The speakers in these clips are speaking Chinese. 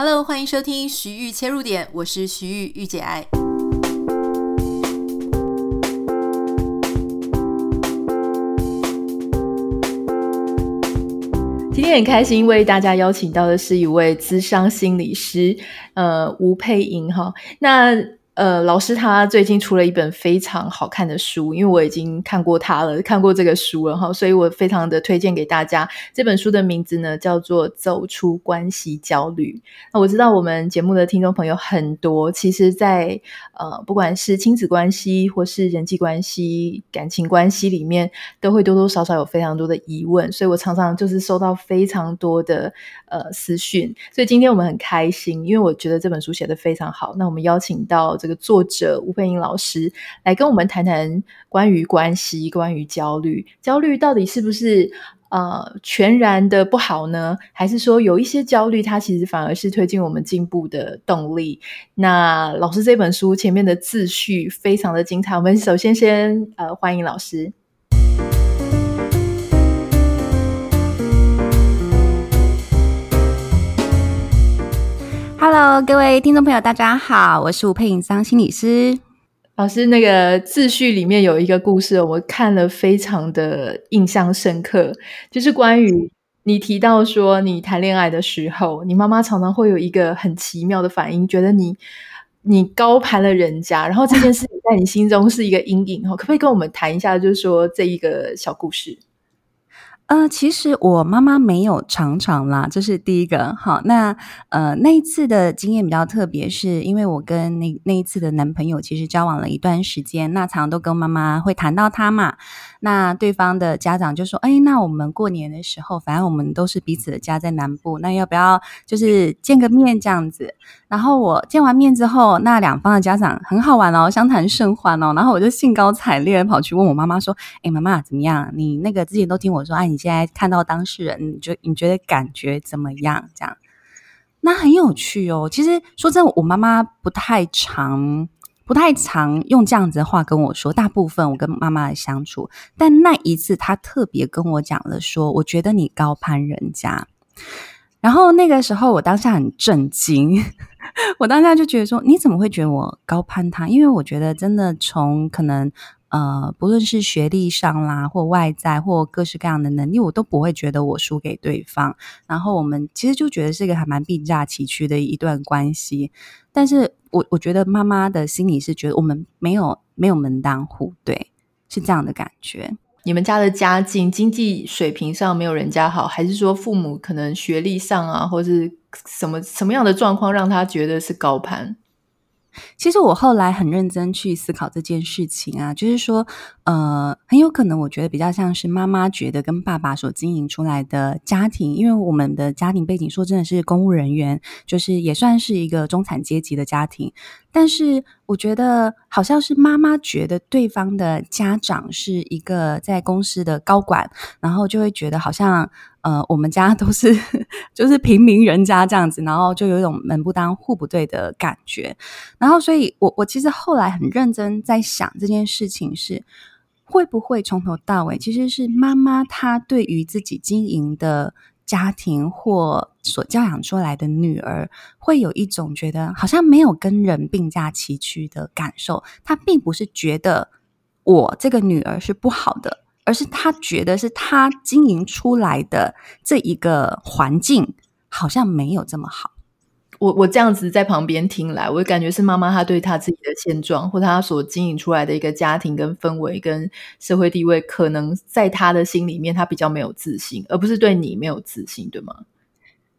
Hello，欢迎收听徐玉切入点，我是徐玉御姐爱。今天很开心为大家邀请到的是一位咨商心理师，呃，吴佩莹哈。那呃，老师他最近出了一本非常好看的书，因为我已经看过他了，看过这个书了哈，所以我非常的推荐给大家。这本书的名字呢叫做《走出关系焦虑》。那我知道我们节目的听众朋友很多，其实在呃，不管是亲子关系或是人际关系、感情关系里面，都会多多少少有非常多的疑问，所以我常常就是收到非常多的呃私讯。所以今天我们很开心，因为我觉得这本书写得非常好。那我们邀请到这作者吴佩英老师来跟我们谈谈关于关系、关于焦虑。焦虑到底是不是呃全然的不好呢？还是说有一些焦虑，它其实反而是推进我们进步的动力？那老师这本书前面的自序非常的精彩。我们首先先呃欢迎老师。Hello，各位听众朋友，大家好，我是吴姵莹咨商心理师。老师，那个自序里面有一个故事，我看了非常的印象深刻，就是关于你提到说，你谈恋爱的时候，你妈妈常常会有一个很奇妙的反应，觉得你你高攀了人家，然后这件事情在你心中是一个阴影哦。可不可以跟我们谈一下，就是说这一个小故事？呃，其实我妈妈没有常常啦，这是第一个。好，那呃那一次的经验比较特别，是因为我跟那那一次的男朋友其实交往了一段时间，那常常都跟妈妈会谈到他嘛。那对方的家长就说：“哎，那我们过年的时候，反正我们都是彼此的家在南部，那要不要就是见个面这样子？”然后我见完面之后，那两方的家长很好玩哦，相谈甚欢哦。然后我就兴高采烈跑去问我妈妈说：“哎，妈妈怎么样？你那个之前都听我说，哎，你现在看到当事人，你觉你觉得感觉怎么样？这样，那很有趣哦。其实说真的，我妈妈不太常，不太常用这样子的话跟我说。大部分我跟妈妈的相处，但那一次她特别跟我讲了说，我觉得你高攀人家。”然后那个时候，我当下很震惊，我当下就觉得说：“你怎么会觉得我高攀他？”因为我觉得真的从可能呃，不论是学历上啦，或外在，或各式各样的能力，我都不会觉得我输给对方。然后我们其实就觉得是个还蛮并驾齐驱的一段关系。但是我我觉得妈妈的心里是觉得我们没有没有门当户对，是这样的感觉。你们家的家境、经济水平上没有人家好，还是说父母可能学历上啊，或是什么什么样的状况让他觉得是高攀？其实我后来很认真去思考这件事情啊，就是说，呃，很有可能我觉得比较像是妈妈觉得跟爸爸所经营出来的家庭，因为我们的家庭背景说真的是公务人员，就是也算是一个中产阶级的家庭。但是我觉得好像是妈妈觉得对方的家长是一个在公司的高管，然后就会觉得好像呃我们家都是 就是平民人家这样子，然后就有一种门不当户不对的感觉。然后所以我我其实后来很认真在想这件事情是会不会从头到尾其实是妈妈她对于自己经营的。家庭或所教养出来的女儿，会有一种觉得好像没有跟人并驾齐驱的感受。她并不是觉得我这个女儿是不好的，而是她觉得是她经营出来的这一个环境好像没有这么好。我我这样子在旁边听来，我感觉是妈妈她对她自己的现状，或她所经营出来的一个家庭跟氛围跟社会地位，可能在她的心里面，她比较没有自信，而不是对你没有自信，对吗？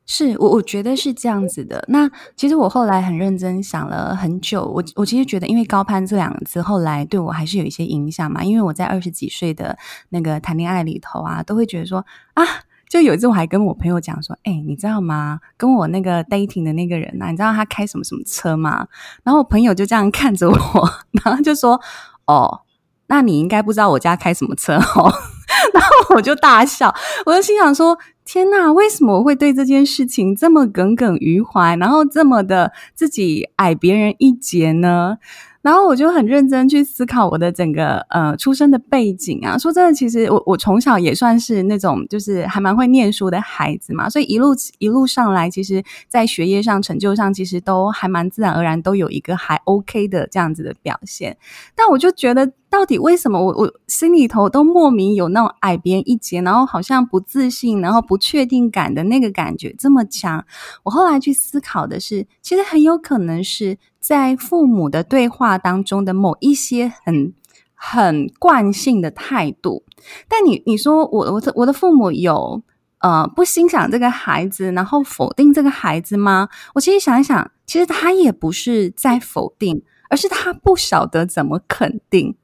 是我我觉得是这样子的。那其实我后来很认真想了很久，我我其实觉得，因为高攀这两个字，后来对我还是有一些影响嘛。因为我在二十几岁的那个谈恋爱里头啊，都会觉得说啊。就有一次，我还跟我朋友讲说：“哎、你知道吗？跟我那个 dating 的那个人、啊，你知道他开什么什么车吗？”然后我朋友就这样看着我，然后就说：“哦，那你应该不知道我家开什么车哦。”然后我就大笑，我就心想说：“天哪，为什么我会对这件事情这么耿耿于怀，然后这么的自己矮别人一截呢？”然后我就很认真去思考我的整个呃出生的背景啊。说真的，其实我我从小也算是那种就是还蛮会念书的孩子嘛，所以一路一路上来，其实在学业上成就上，其实都还蛮自然而然都有一个还 OK 的这样子的表现。但我就觉得，到底为什么我我心里头都莫名有那种矮别人一截，然后好像不自信，然后不确定感的那个感觉这么强？我后来去思考的是，其实很有可能是。在父母的对话当中的某一些很很惯性的态度，但你你说我我的我的父母有呃不欣赏这个孩子，然后否定这个孩子吗？我其实想一想，其实他也不是在否定，而是他不晓得怎么肯定。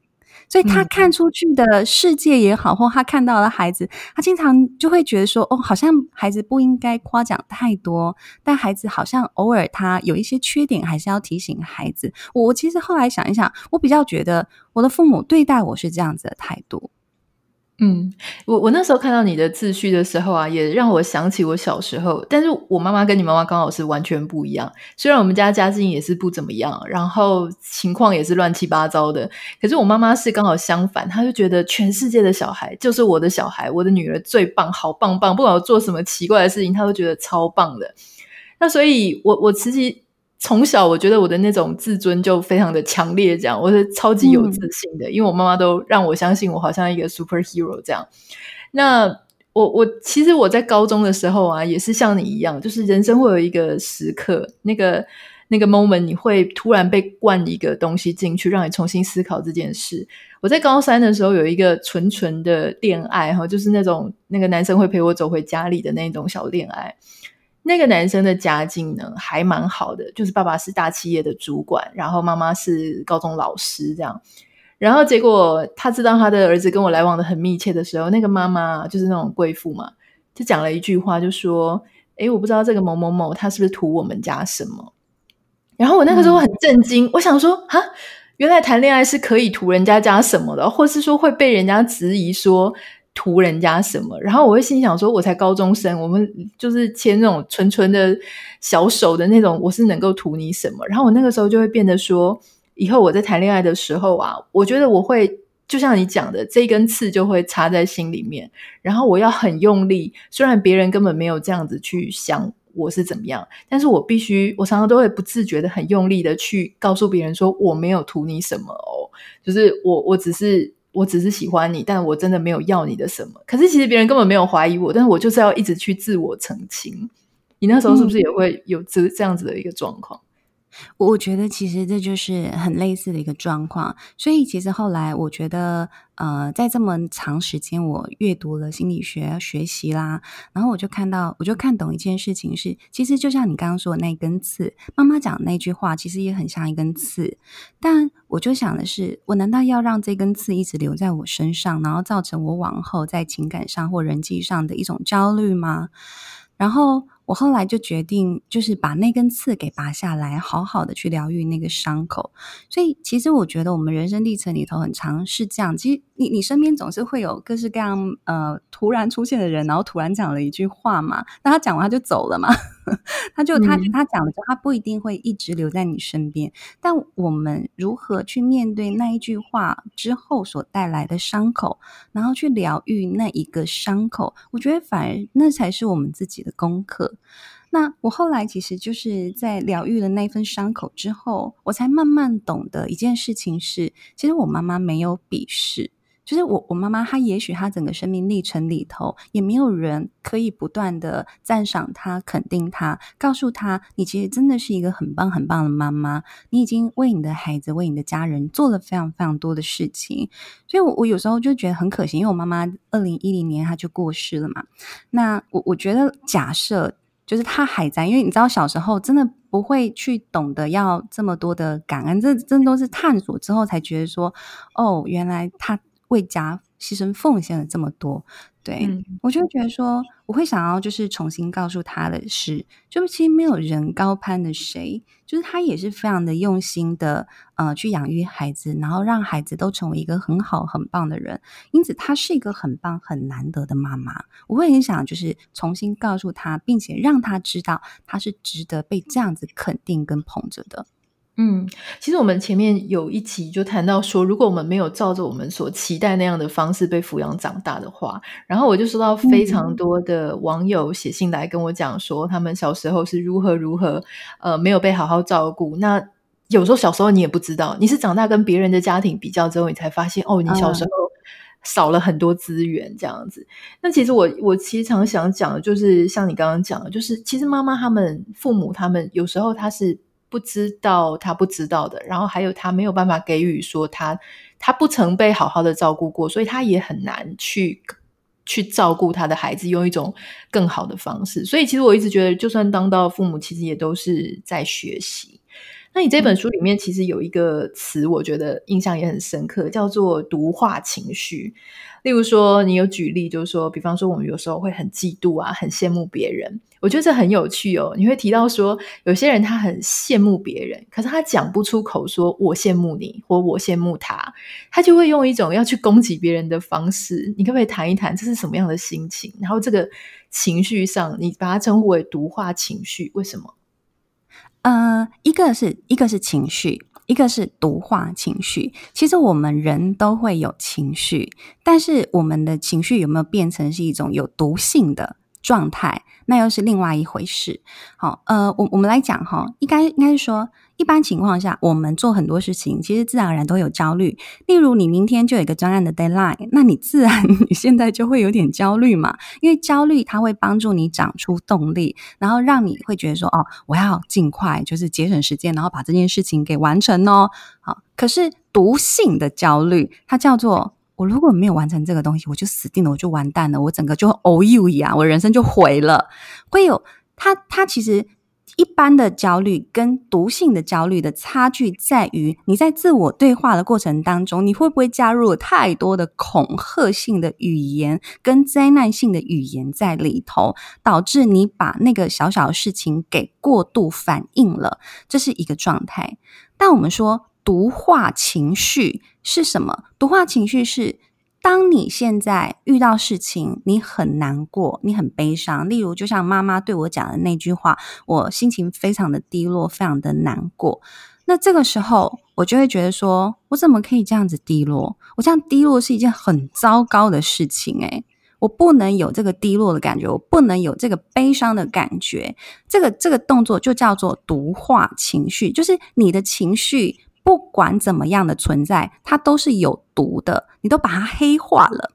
所以他看出去的世界也好，或他看到的孩子，他经常就会觉得说：“哦，好像孩子不应该夸奖太多，但孩子好像偶尔他有一些缺点，还是要提醒孩子。”我其实后来想一想，我比较觉得我的父母对待我是这样子的态度。嗯，我我那时候看到你的自序的时候啊，也让我想起我小时候。但是我妈妈跟你妈妈刚好是完全不一样。虽然我们家家境也是不怎么样，然后情况也是乱七八糟的，可是我妈妈是刚好相反，她就觉得全世界的小孩就是我的小孩，我的女儿最棒，好棒棒，不管我做什么奇怪的事情，她都觉得超棒的。那所以我，我我其实。从小我觉得我的那种自尊就非常的强烈，这样我是超级有自信的，嗯、因为我妈妈都让我相信我好像一个 superhero 这样。那我我其实我在高中的时候啊，也是像你一样，就是人生会有一个时刻，那个那个 moment，你会突然被灌一个东西进去，让你重新思考这件事。我在高三的时候有一个纯纯的恋爱哈，就是那种那个男生会陪我走回家里的那种小恋爱。那个男生的家境呢，还蛮好的，就是爸爸是大企业的主管，然后妈妈是高中老师这样。然后结果他知道他的儿子跟我来往的很密切的时候，那个妈妈就是那种贵妇嘛，就讲了一句话，就说：“诶，我不知道这个某某某他是不是图我们家什么。”然后我那个时候很震惊，嗯、我想说：“啊，原来谈恋爱是可以图人家家什么的，或是说会被人家质疑说。”图人家什么？然后我会心想说，我才高中生，我们就是牵那种纯纯的小手的那种，我是能够图你什么？然后我那个时候就会变得说，以后我在谈恋爱的时候啊，我觉得我会就像你讲的，这一根刺就会插在心里面，然后我要很用力，虽然别人根本没有这样子去想我是怎么样，但是我必须，我常常都会不自觉的很用力的去告诉别人说，我没有图你什么哦，就是我我只是。我只是喜欢你，但我真的没有要你的什么。可是其实别人根本没有怀疑我，但是我就是要一直去自我澄清。你那时候是不是也会有这这样子的一个状况？我觉得其实这就是很类似的一个状况，所以其实后来我觉得，呃，在这么长时间我阅读了心理学学习啦，然后我就看到，我就看懂一件事情是，其实就像你刚刚说的那根刺，妈妈讲的那句话，其实也很像一根刺。但我就想的是，我难道要让这根刺一直留在我身上，然后造成我往后在情感上或人际上的一种焦虑吗？然后。我后来就决定，就是把那根刺给拔下来，好好的去疗愈那个伤口。所以，其实我觉得我们人生历程里头很长是这样。其实你，你你身边总是会有各式各样呃突然出现的人，然后突然讲了一句话嘛，那他讲完他就走了嘛。他就他他讲了之后，他不一定会一直留在你身边。但我们如何去面对那一句话之后所带来的伤口，然后去疗愈那一个伤口，我觉得反而那才是我们自己的功课。那我后来其实就是在疗愈了那份伤口之后，我才慢慢懂得一件事情是，其实我妈妈没有鄙视。就是我，我妈妈她也许她整个生命历程里头，也没有人可以不断的赞赏她、肯定她，告诉她你其实真的是一个很棒很棒的妈妈，你已经为你的孩子、为你的家人做了非常非常多的事情。所以我，我有时候就觉得很可惜，因为我妈妈二零一零年她就过世了嘛。那我我觉得，假设就是她还在，因为你知道小时候真的不会去懂得要这么多的感恩，这真都是探索之后才觉得说，哦，原来她。为家牺牲奉献了这么多，对、嗯、我就觉得说，我会想要就是重新告诉他的是，就其实没有人高攀的谁，就是他也是非常的用心的，呃，去养育孩子，然后让孩子都成为一个很好很棒的人，因此他是一个很棒很难得的妈妈。我会很想就是重新告诉他，并且让他知道他是值得被这样子肯定跟捧着的。嗯，其实我们前面有一集就谈到说，如果我们没有照着我们所期待那样的方式被抚养长大的话，然后我就收到非常多的网友写信来跟我讲说，他们小时候是如何如何，呃，没有被好好照顾。那有时候小时候你也不知道，你是长大跟别人的家庭比较之后，你才发现哦，你小时候少了很多资源这样子。嗯、那其实我我其实常想讲的就是，像你刚刚讲的，就是其实妈妈他们父母他们有时候他是。不知道他不知道的，然后还有他没有办法给予说他他不曾被好好的照顾过，所以他也很难去去照顾他的孩子，用一种更好的方式。所以其实我一直觉得，就算当到父母，其实也都是在学习。那你这本书里面其实有一个词，我觉得印象也很深刻，叫做“毒化情绪”。例如说，你有举例，就是说，比方说，我们有时候会很嫉妒啊，很羡慕别人。我觉得这很有趣哦。你会提到说，有些人他很羡慕别人，可是他讲不出口，说我羡慕你，或我羡慕他，他就会用一种要去攻击别人的方式。你可不可以谈一谈，这是什么样的心情？然后这个情绪上，你把它称呼为毒化情绪，为什么？呃，一个是一个是情绪，一个是毒化情绪。其实我们人都会有情绪，但是我们的情绪有没有变成是一种有毒性的状态，那又是另外一回事。好，呃，我我们来讲哈，应该应该是说。一般情况下，我们做很多事情，其实自然而然都有焦虑。例如，你明天就有一个专案的 deadline，那你自然 你现在就会有点焦虑嘛。因为焦虑它会帮助你长出动力，然后让你会觉得说：“哦，我要尽快，就是节省时间，然后把这件事情给完成哦。”好，可是毒性的焦虑，它叫做：我如果没有完成这个东西，我就死定了，我就完蛋了，我整个就 all you 一样，我人生就毁了。会有它，它其实。一般的焦虑跟毒性的焦虑的差距在于，你在自我对话的过程当中，你会不会加入了太多的恐吓性的语言跟灾难性的语言在里头，导致你把那个小小的事情给过度反应了，这是一个状态。但我们说毒化情绪是什么？毒化情绪是。当你现在遇到事情，你很难过，你很悲伤。例如，就像妈妈对我讲的那句话，我心情非常的低落，非常的难过。那这个时候，我就会觉得说，我怎么可以这样子低落？我这样低落是一件很糟糕的事情，诶，我不能有这个低落的感觉，我不能有这个悲伤的感觉。这个这个动作就叫做独化情绪，就是你的情绪。不管怎么样的存在，它都是有毒的，你都把它黑化了。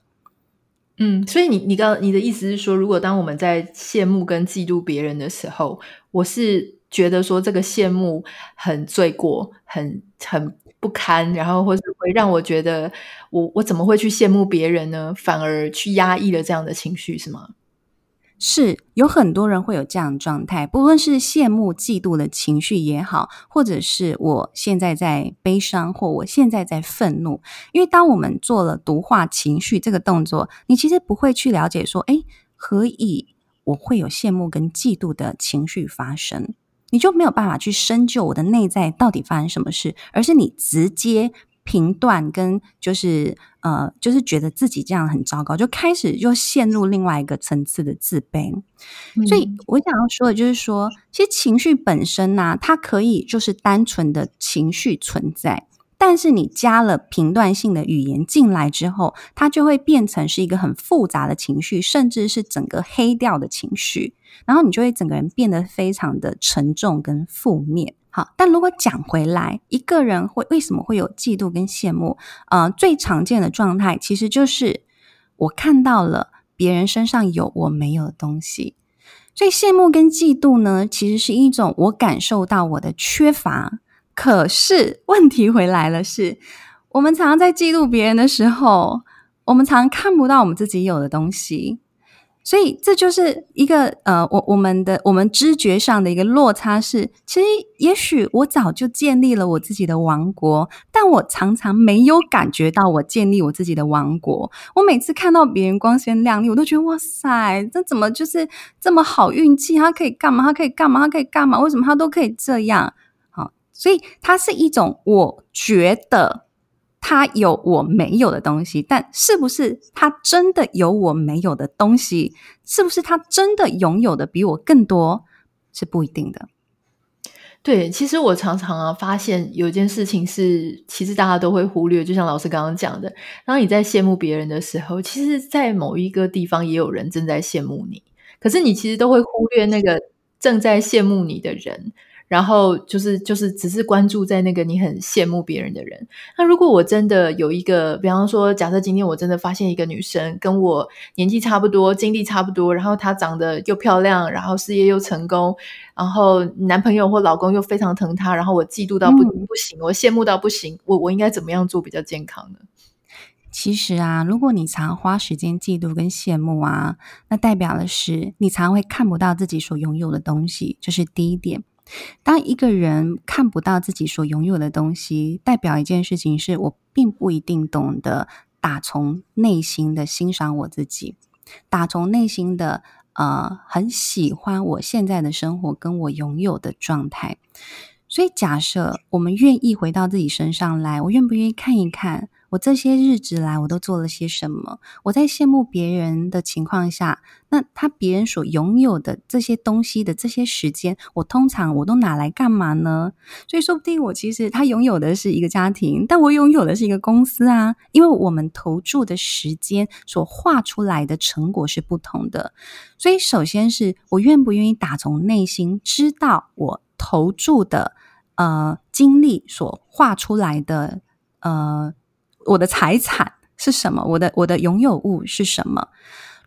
嗯，所以你你刚你的意思是说，如果当我们在羡慕跟嫉妒别人的时候，我是觉得说这个羡慕很罪过，很很不堪，然后或是会让我觉得我我怎么会去羡慕别人呢？反而去压抑了这样的情绪，是吗？是有很多人会有这样的状态，不论是羡慕、嫉妒的情绪也好，或者是我现在在悲伤，或我现在在愤怒。因为当我们做了独化情绪这个动作，你其实不会去了解说，诶，何以我会有羡慕跟嫉妒的情绪发生？你就没有办法去深究我的内在到底发生什么事，而是你直接。评断跟就是呃，就是觉得自己这样很糟糕，就开始就陷入另外一个层次的自卑。嗯。所以我想要说的就是说，其实情绪本身呢，啊，它可以就是单纯的情绪存在，但是你加了评断性的语言进来之后，它就会变成是一个很复杂的情绪，甚至是整个黑掉的情绪，然后你就会整个人变得非常的沉重跟负面。好，但如果讲回来，一个人会为什么会有嫉妒跟羡慕？呃，最常见的状态其实就是我看到了别人身上有我没有的东西，所以羡慕跟嫉妒呢，其实是一种我感受到我的缺乏。可是问题回来了是，我们常常在嫉妒别人的时候，我们常常看不到我们自己有的东西。所以这就是一个呃，我我们的我们知觉上的一个落差是，其实也许我早就建立了我自己的王国，但我常常没有感觉到我建立我自己的王国。我每次看到别人光鲜亮丽，我都觉得哇塞，这怎么就是这么好运气？他可以干嘛？他可以干嘛？他可以干嘛？为什么他都可以这样？好，所以它是一种我觉得。他有我没有的东西，但是不是他真的有我没有的东西？是不是他真的拥有的比我更多？是不一定的。对，其实我常常啊发现有件事情是，其实大家都会忽略，就像老师刚刚讲的，当你在羡慕别人的时候，其实，在某一个地方也有人正在羡慕你，可是你其实都会忽略那个正在羡慕你的人。然后就是就是只是关注在那个你很羡慕别人的人。那如果我真的有一个，比方说，假设今天我真的发现一个女生跟我年纪差不多，经历差不多，然后她长得又漂亮，然后事业又成功，然后男朋友或老公又非常疼她，然后我嫉妒到不、嗯、不行，我羡慕到不行，我我应该怎么样做比较健康呢？其实啊，如果你常花时间嫉妒跟羡慕啊，那代表的是你常会看不到自己所拥有的东西，这、就是第一点。当一个人看不到自己所拥有的东西，代表一件事情是我并不一定懂得打从内心的欣赏我自己，打从内心的呃很喜欢我现在的生活跟我拥有的状态。所以，假设我们愿意回到自己身上来，我愿不愿意看一看？我这些日子来，我都做了些什么？我在羡慕别人的情况下，那他别人所拥有的这些东西的这些时间，我通常我都拿来干嘛呢？所以说不定我其实他拥有的是一个家庭，但我拥有的是一个公司啊。因为我们投注的时间所画出来的成果是不同的，所以首先是我愿不愿意打从内心知道我投注的呃精力所画出来的呃。我的财产是什么？我的我的拥有物是什么？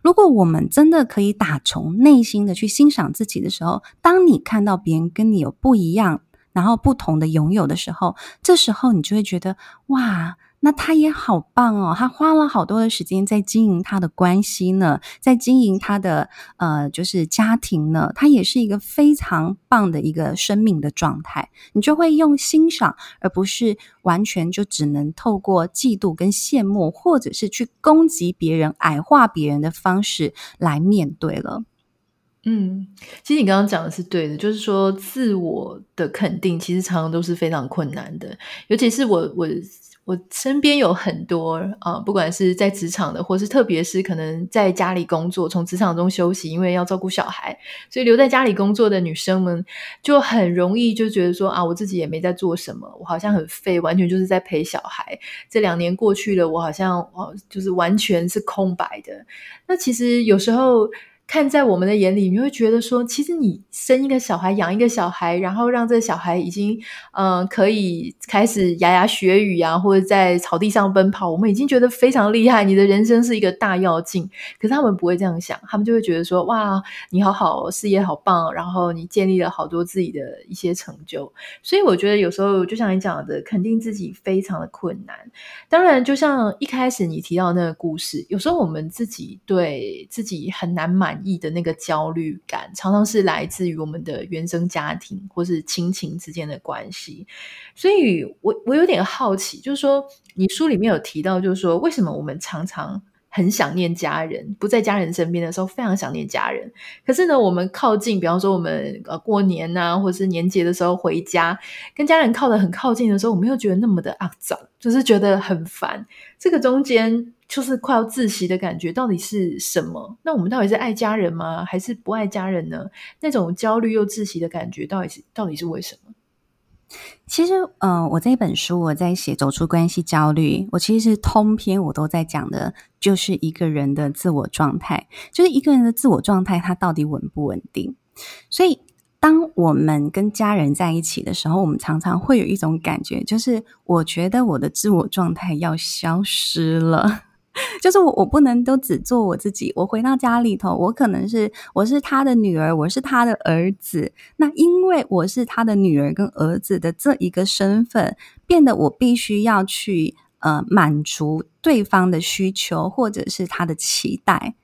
如果我们真的可以打从内心的去欣赏自己的时候，当你看到别人跟你有不一样，然后不同的拥有的时候，这时候你就会觉得哇。那他也好棒哦，他花了好多的时间在经营他的关系呢，在经营他的呃，就是家庭呢，他也是一个非常棒的一个生命的状态。你就会用欣赏，而不是完全就只能透过嫉妒跟羡慕，或者是去攻击别人、矮化别人的方式来面对了。嗯，其实你刚刚讲的是对的，就是说自我的肯定其实常常都是非常困难的，尤其是我我。我身边有很多啊、不管是在职场的，或是特别是可能在家里工作，从职场中休息，因为要照顾小孩，所以留在家里工作的女生们，就很容易就觉得说啊，我自己也没在做什么，我好像很废，完全就是在陪小孩。这两年过去了，我好像哦，就是完全是空白的。那其实有时候。看在我们的眼里，你会觉得说，其实你生一个小孩，养一个小孩，然后让这小孩已经，嗯、呃，可以开始牙牙学语啊，或者在草地上奔跑，我们已经觉得非常厉害。你的人生是一个大跃进，可是他们不会这样想，他们就会觉得说，哇，你好好，事业好棒，然后你建立了好多自己的一些成就。所以我觉得有时候就像你讲的，肯定自己非常的困难。当然，就像一开始你提到那个故事，有时候我们自己对自己很难满。意的那个焦虑感，常常是来自于我们的原生家庭或是亲情之间的关系。所以我我有点好奇，就是说，你书里面有提到，就是说，为什么我们常常很想念家人，不在家人身边的时候，非常想念家人。可是呢，我们靠近，比方说我们呃过年呐、啊，或者是年节的时候回家，跟家人靠得很靠近的时候，我们又觉得那么的肮脏，就是觉得很烦。这个中间就是快要窒息的感觉，到底是什么？那我们到底是爱家人吗？还是不爱家人呢？那种焦虑又窒息的感觉，到底是到底是为什么？其实，嗯、呃，我这本书我在写走出关系焦虑，我其实是通篇我都在讲的，就是一个人的自我状态，就是一个人的自我状态，他到底稳不稳定？所以，当我们跟家人在一起的时候，我们常常会有一种感觉，就是我觉得我的自我状态要消失了。就是我，我不能都只做我自己。我回到家里头，我可能是我是他的女儿，我是他的儿子。那因为我是他的女儿跟儿子的这一个身份，变得我必须要去呃满足对方的需求，或者是他的期待。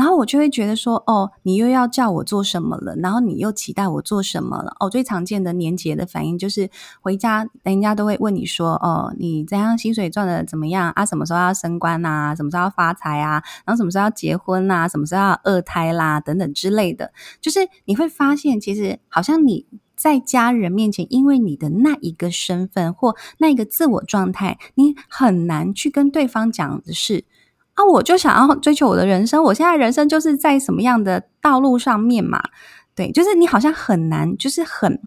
然后我就会觉得说，哦，你又要叫我做什么了？然后你又期待我做什么了？哦，最常见的年节的反应就是回家，人家都会问你说，哦，你这样薪水赚的怎么样啊？什么时候要升官啊？什么时候要发财啊？然后什么时候要结婚啊？什么时候要二胎啦？等等之类的，就是你会发现，其实好像你在家人面前，因为你的那一个身份或那一个自我状态，你很难去跟对方讲的是。那、我就想要追求我的人生，我现在人生就是在什么样的道路上面嘛？对，就是你好像很难，就是很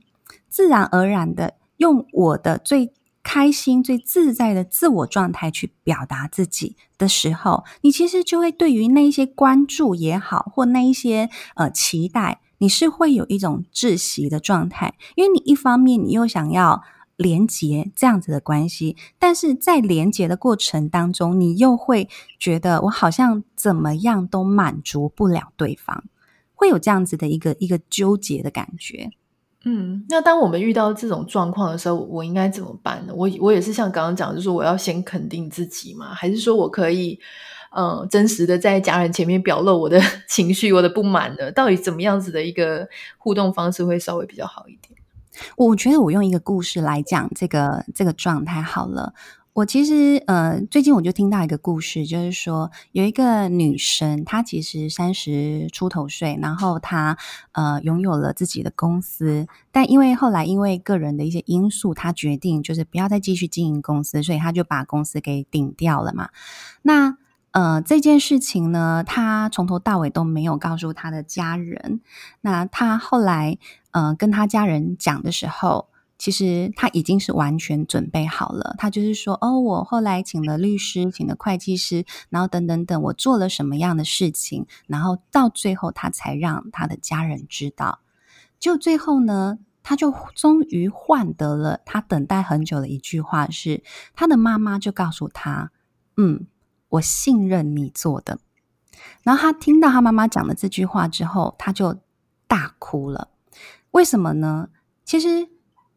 自然而然的用我的最开心、最自在的自我状态去表达自己的时候，你其实就会对于那一些关注也好，或那一些呃期待，你是会有一种窒息的状态，因为你一方面你又想要。连结这样子的关系，但是在连结的过程当中，你又会觉得我好像怎么样都满足不了对方，会有这样子的一个一个纠结的感觉。嗯，那当我们遇到这种状况的时候，我应该怎么办呢？我我也是像刚刚讲，就是我要先肯定自己嘛？还是说我可以嗯真实的在家人前面表露我的 情绪、我的不满呢？到底怎么样子的一个互动方式会稍微比较好一点？我觉得我用一个故事来讲这个这个状态好了。我其实呃，最近我就听到一个故事，就是说有一个女生，她其实三十出头岁，然后她呃拥有了自己的公司，但因为后来因为个人的一些因素，她决定就是不要再继续经营公司，所以她就把公司给顶掉了嘛。那呃这件事情呢，他从头到尾都没有告诉他的家人。那他后来。呃，跟他家人讲的时候，其实他已经是完全准备好了。他就是说，哦，我后来请了律师，请了会计师，然后等等等，我做了什么样的事情，然后到最后他才让他的家人知道。就最后呢，他就终于换得了他等待很久的一句话是，是他的妈妈就告诉他：“嗯，我信任你做的。”然后他听到他妈妈讲的这句话之后，他就大哭了。为什么呢？其实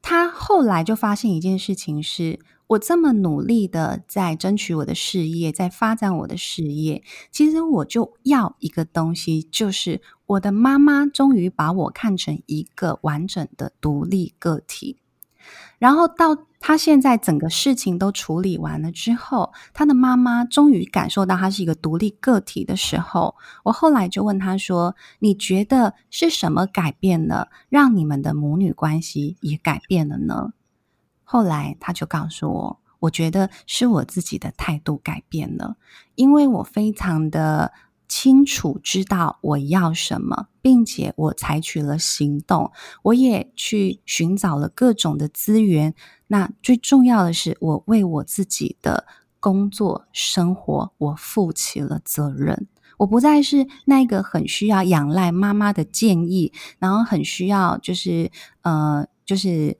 他后来就发现一件事情是：我这么努力的在争取我的事业，在发展我的事业，其实我就要一个东西，就是我的妈妈终于把我看成一个完整的独立个体。然后到他现在整个事情都处理完了之后，他的妈妈终于感受到他是一个独立个体的时候，我后来就问他说：“你觉得是什么改变了，让你们的母女关系也改变了呢？”后来他就告诉我：“我觉得是我自己的态度改变了，因为我非常的。”清楚知道我要什么，并且我采取了行动，我也去寻找了各种的资源。那最重要的是，我为我自己的工作生活，我负起了责任。我不再是那个很需要仰赖妈妈的建议，然后很需要就是呃，就是。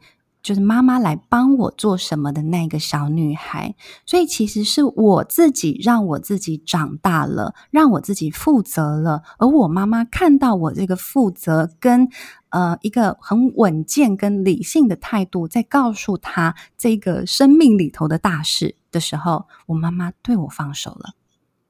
就是妈妈来帮我做什么的那个小女孩，所以其实是我自己让我自己长大了，让我自己负责了。而我妈妈看到我这个负责跟呃一个很稳健跟理性的态度，在告诉她这个生命里头的大事的时候，我妈妈对我放手了。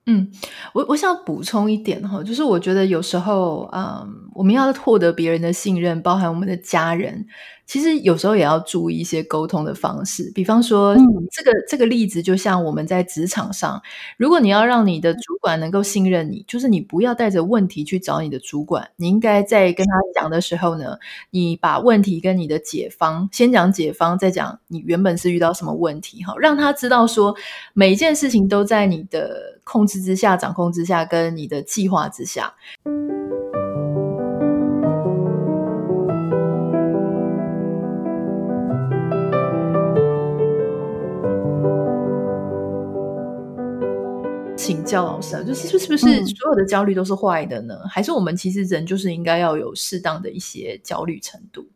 嗯，我我想补充一点哈，就是我觉得有时候，嗯，我们要获得别人的信任，包含我们的家人。其实有时候也要注意一些沟通的方式，比方说，嗯、这个这个例子就像我们在职场上，如果你要让你的主管能够信任你，就是你不要带着问题去找你的主管，你应该在跟他讲的时候呢，你把问题跟你的解方先讲解方，再讲你原本是遇到什么问题，哈，让他知道说每一件事情都在你的控制之下、掌控之下，跟你的计划之下。请教老师啊，就是是不是所有的焦虑都是坏的呢？嗯、还是我们其实人就是应该要有适当的一些焦虑程度？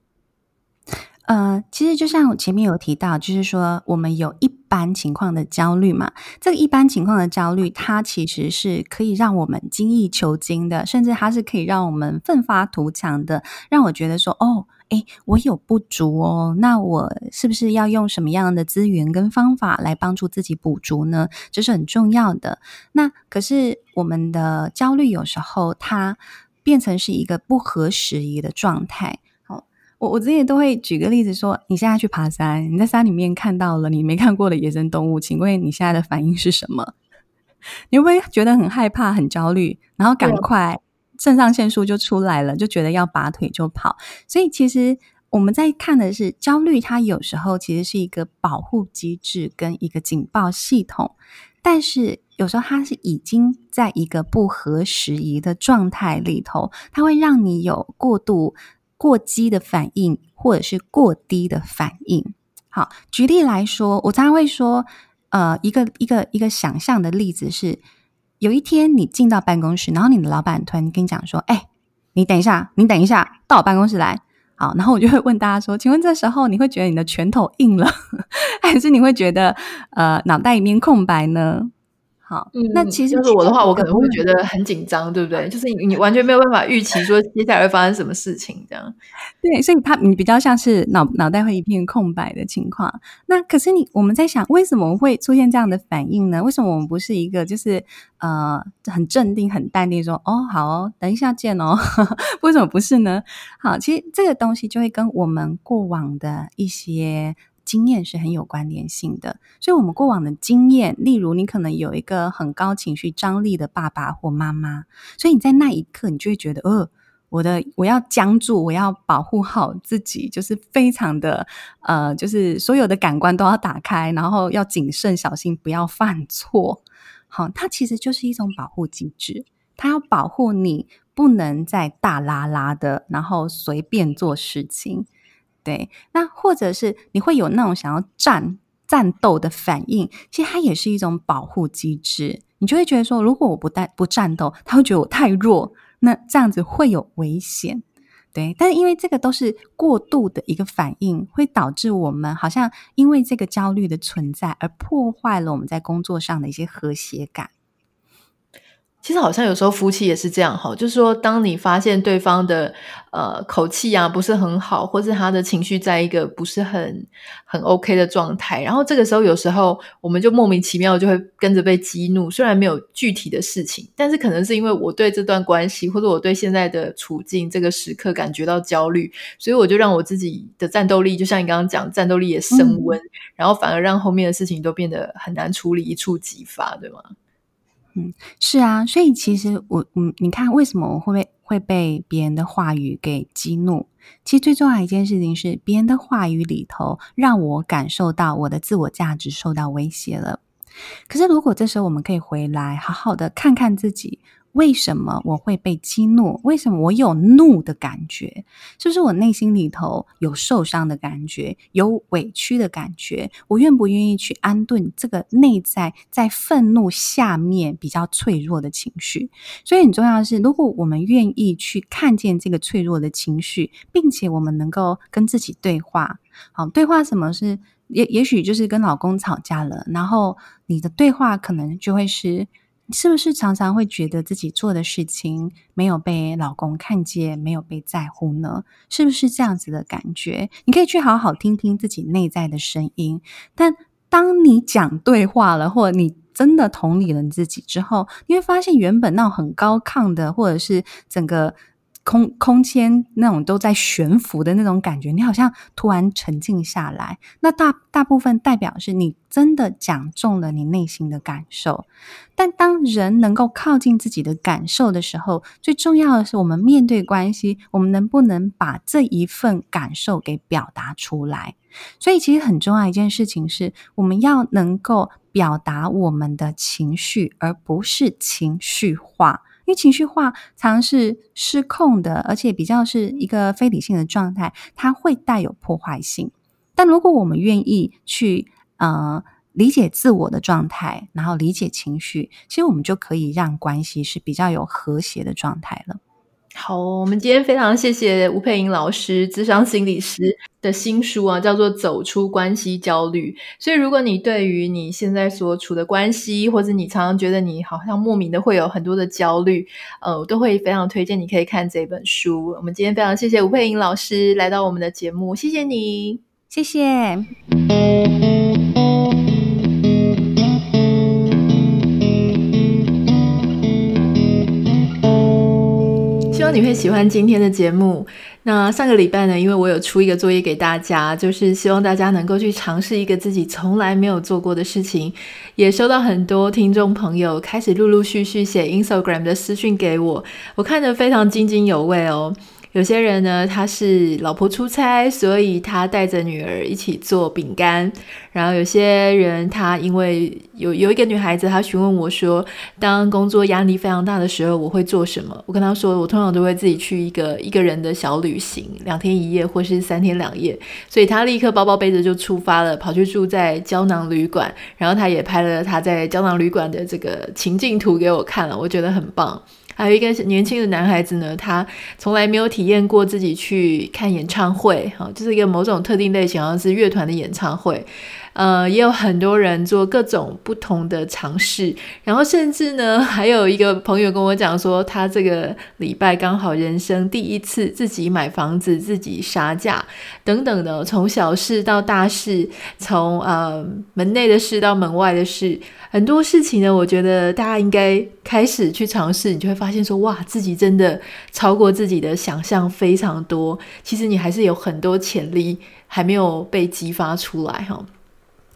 呃，其实就像我前面有提到，就是说我们有一般情况的焦虑嘛，这个一般情况的焦虑，它其实是可以让我们精益求精的，甚至它是可以让我们奋发图强的，让我觉得说，哦。诶，我有不足哦，那我是不是要用什么样的资源跟方法来帮助自己补足呢？这是很重要的。那可是我们的焦虑有时候它变成是一个不合时宜的状态。好，我我之前都会举个例子说，你现在去爬山，你在山里面看到了你没看过的野生动物，请问你现在的反应是什么？你会不会觉得很害怕、很焦虑，然后赶快？肾上腺素就出来了，就觉得要拔腿就跑。所以其实我们在看的是焦虑，它有时候其实是一个保护机制跟一个警报系统，但是有时候它是已经在一个不合时宜的状态里头，它会让你有过度过激的反应，或者是过低的反应。好，举例来说，我常常会说，呃，一个一个一个想象的例子是，有一天你进到办公室，然后你的老板突然跟你讲说：“哎，你等一下，你等一下，到我办公室来。”好，然后我就会问大家说：“请问这时候你会觉得你的拳头硬了，还是你会觉得呃脑袋里面空白呢？”好，嗯，那其实就是我的话，我可能会觉得很紧张，对不对？就是你，你 完全没有办法预期说接下来会发生什么事情，这样。对，所以他你比较像是脑脑袋会一片空白的情况。那可是你我们在想，为什么会出现这样的反应呢？为什么我们不是一个就是呃很镇定、很淡定说哦好哦，等一下见哦？为什么不是呢？好，其实这个东西就会跟我们过往的一些。经验是很有关联性的，所以，我们过往的经验，例如，你可能有一个很高情绪张力的爸爸或妈妈，所以你在那一刻，你就会觉得，呃，我的我要僵住，我要保护好自己，就是非常的，呃，就是所有的感官都要打开，然后要谨慎小心，不要犯错。好，它其实就是一种保护机制，它要保护你不能再大拉拉的，然后随便做事情。对，那或者是你会有那种想要战战斗的反应，其实它也是一种保护机制。你就会觉得说，如果我不带不战斗，他会觉得我太弱，那这样子会有危险。对，但是因为这个都是过度的一个反应，会导致我们好像因为这个焦虑的存在而破坏了我们在工作上的一些和谐感。其实好像有时候夫妻也是这样哈，就是说，当你发现对方的呃口气啊不是很好，或是他的情绪在一个不是很很 OK 的状态，然后这个时候有时候我们就莫名其妙就会跟着被激怒，虽然没有具体的事情，但是可能是因为我对这段关系或者我对现在的处境这个时刻感觉到焦虑，所以我就让我自己的战斗力，就像你刚刚讲，战斗力也升温，嗯，然后反而让后面的事情都变得很难处理，一触即发，对吗？嗯，是啊，所以其实我，嗯，你看，为什么我会被会被别人的话语给激怒？其实最重要一件事情是，别人的话语里头让我感受到我的自我价值受到威胁了。可是，如果这时候我们可以回来，好好的看看自己。为什么我会被激怒？为什么我有怒的感觉？是不是我内心里头有受伤的感觉，有委屈的感觉？我愿不愿意去安顿这个内在在愤怒下面比较脆弱的情绪？所以很重要的是，如果我们愿意去看见这个脆弱的情绪，并且我们能够跟自己对话，好，对话什么是？也也许就是跟老公吵架了，然后你的对话可能就会是。是不是常常会觉得自己做的事情没有被老公看见，没有被在乎呢？是不是这样子的感觉？你可以去好好听听自己内在的声音。但当你讲对话了，或者你真的同理了自己之后，你会发现原本那很高亢的，或者是整个。空空间那种都在悬浮的那种感觉，你好像突然沉静下来。那大大部分代表是你真的讲中了你内心的感受。但当人能够靠近自己的感受的时候，最重要的是我们面对关系，我们能不能把这一份感受给表达出来？所以，其实很重要一件事情是，我们要能够表达我们的情绪，而不是情绪化。因为情绪化常是失控的，而且比较是一个非理性的状态，它会带有破坏性。但如果我们愿意去呃理解自我的状态，然后理解情绪，其实我们就可以让关系是比较有和谐的状态了。好，我们今天非常谢谢吴佩莹老师，智商心理师的新书啊，叫做《走出关系焦虑》。所以，如果你对于你现在所处的关系，或者你常常觉得你好像莫名的会有很多的焦虑，呃，我都会非常推荐你可以看这本书。我们今天非常谢谢吴佩莹老师来到我们的节目，谢谢你，谢谢。希望你会喜欢今天的节目。那上个礼拜呢，因为我有出一个作业给大家，就是希望大家能够去尝试一个自己从来没有做过的事情。也收到很多听众朋友开始陆陆续续写 Instagram 的私讯给我，我看得非常津津有味哦。有些人呢，他是老婆出差，所以他带着女儿一起做饼干。然后有些人，他因为有有一个女孩子，她询问我说，当工作压力非常大的时候，我会做什么？我跟她说，我通常都会自己去一个一个人的小旅行，两天一夜或是三天两夜。所以她立刻包包背着就出发了，跑去住在胶囊旅馆。然后她也拍了她在胶囊旅馆的这个情境图给我看了，我觉得很棒。还有一个年轻的男孩子呢，他从来没有体验过自己去看演唱会，哈，就是一个某种特定类型，好像是乐团的演唱会。呃，也有很多人做各种不同的尝试，然后甚至呢，还有一个朋友跟我讲说，他这个礼拜刚好人生第一次自己买房子、自己杀价等等的，从小事到大事，从呃门内的事到门外的事，很多事情呢，我觉得大家应该开始去尝试，你就会发现说，哇，自己真的超过自己的想象非常多。其实你还是有很多潜力还没有被激发出来，哈。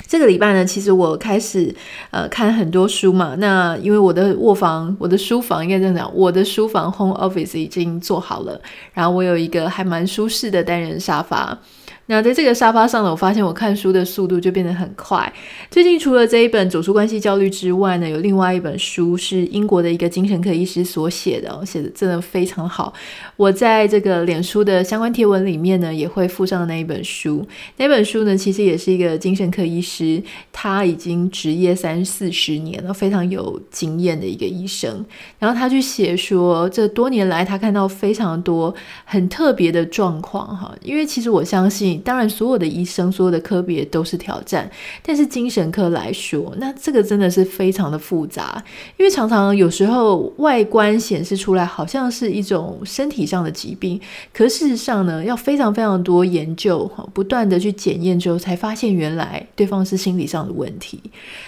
这个礼拜呢，其实我开始呃看很多书嘛。那因为我的卧房、我的书房应该这样讲，我的书房 home office 已经做好了，然后我有一个还蛮舒适的单人沙发。那在这个沙发上呢，我发现我看书的速度就变得很快。最近除了这一本《走出关系焦虑》之外呢，有另外一本书是英国的一个精神科医师所写的，写的真的非常好。我在这个脸书的相关贴文里面呢，也会附上那一本书。那本书呢，其实也是一个精神科医师，他已经执业三四十年了，非常有经验的一个医生。然后他去写说，这多年来他看到非常多很特别的状况哈，因为其实我相信。当然，所有的医生、所有的科别都是挑战，但是精神科来说，那这个真的是非常的复杂，因为常常有时候外观显示出来好像是一种身体上的疾病，可事实上呢，要非常非常多研究，不断的去检验之后，才发现原来对方是心理上的问题。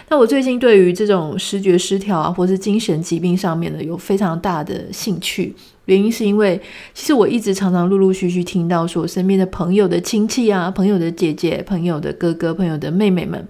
那我最近对于这种视觉失调啊，或是精神疾病上面呢，有非常大的兴趣。原因是因为，其实我一直常常陆陆续续听到说，身边的朋友的亲戚啊、朋友的姐姐、朋友的哥哥、朋友的妹妹们，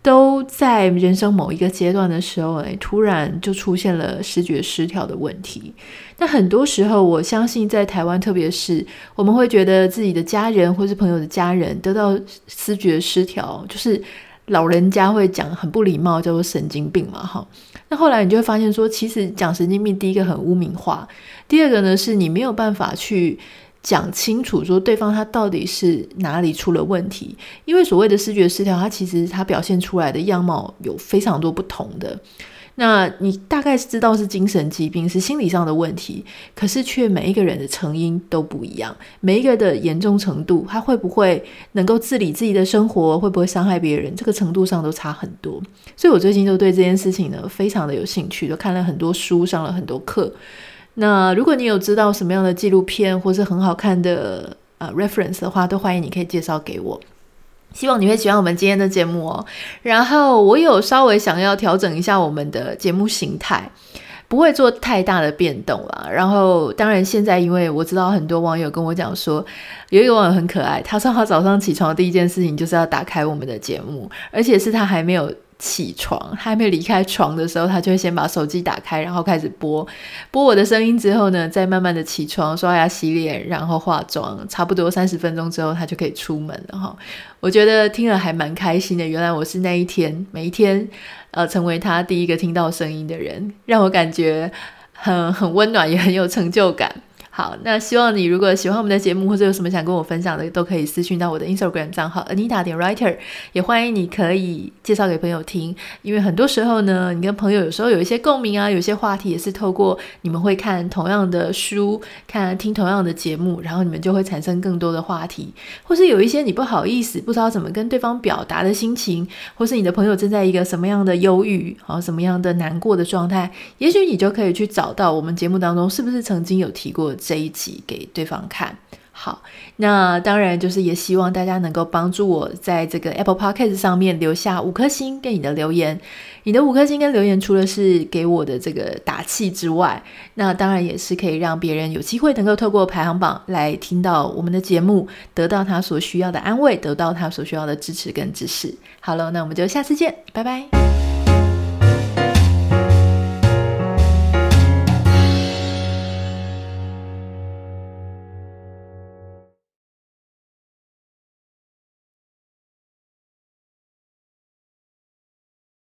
都在人生某一个阶段的时候，哎，突然就出现了视觉失调的问题。那很多时候，我相信在台湾，特别是我们会觉得自己的家人或是朋友的家人得到视觉失调，就是老人家会讲很不礼貌，叫做神经病嘛，哈。那后来你就会发现说，其实讲神经病，第一个很污名化，第二个呢是你没有办法去讲清楚说对方他到底是哪里出了问题，因为所谓的视觉失调，它其实它表现出来的样貌有非常多不同的。那你大概是知道是精神疾病，是心理上的问题，可是却每一个人的成因都不一样，每一个的严重程度，他会不会能够自理自己的生活，会不会伤害别人，这个程度上都差很多。所以我最近就对这件事情呢非常的有兴趣，就看了很多书，上了很多课。那如果你有知道什么样的纪录片或是很好看的呃 reference 的话，都欢迎你可以介绍给我。希望你会喜欢我们今天的节目哦。然后我有稍微想要调整一下我们的节目形态，不会做太大的变动啦。然后当然现在因为我知道很多网友跟我讲说，有一个网友很可爱，他说他早上起床的第一件事情就是要打开我们的节目，而且是他还没有。起床，他还没离开床的时候，他就会先把手机打开，然后开始播播我的声音之后呢，再慢慢的起床、刷牙、洗脸，然后化妆，差不多三十分钟之后，他就可以出门了哈。我觉得听了还蛮开心的，原来我是那一天每一天呃成为他第一个听到声音的人，让我感觉很很温暖，也很有成就感。好，那希望你如果喜欢我们的节目，或者有什么想跟我分享的，都可以私讯到我的 Instagram 账号 Anita 点 Writer，也欢迎你可以介绍给朋友听。因为很多时候呢，你跟朋友有时候有一些共鸣啊，有些话题也是透过你们会看同样的书，看听同样的节目，然后你们就会产生更多的话题，或是有一些你不好意思、不知道怎么跟对方表达的心情，或是你的朋友正在一个什么样的忧郁啊、什么样的难过的状态，也许你就可以去找到我们节目当中是不是曾经有提过。这一集给对方看好，那当然就是也希望大家能够帮助我在这个 Apple Podcast 上面留下五颗星跟你的留言。你的五颗星跟留言，除了是给我的这个打气之外，那当然也是可以让别人有机会能够透过排行榜来听到我们的节目，得到他所需要的安慰，得到他所需要的支持跟支持。好了，那我们就下次见，拜拜。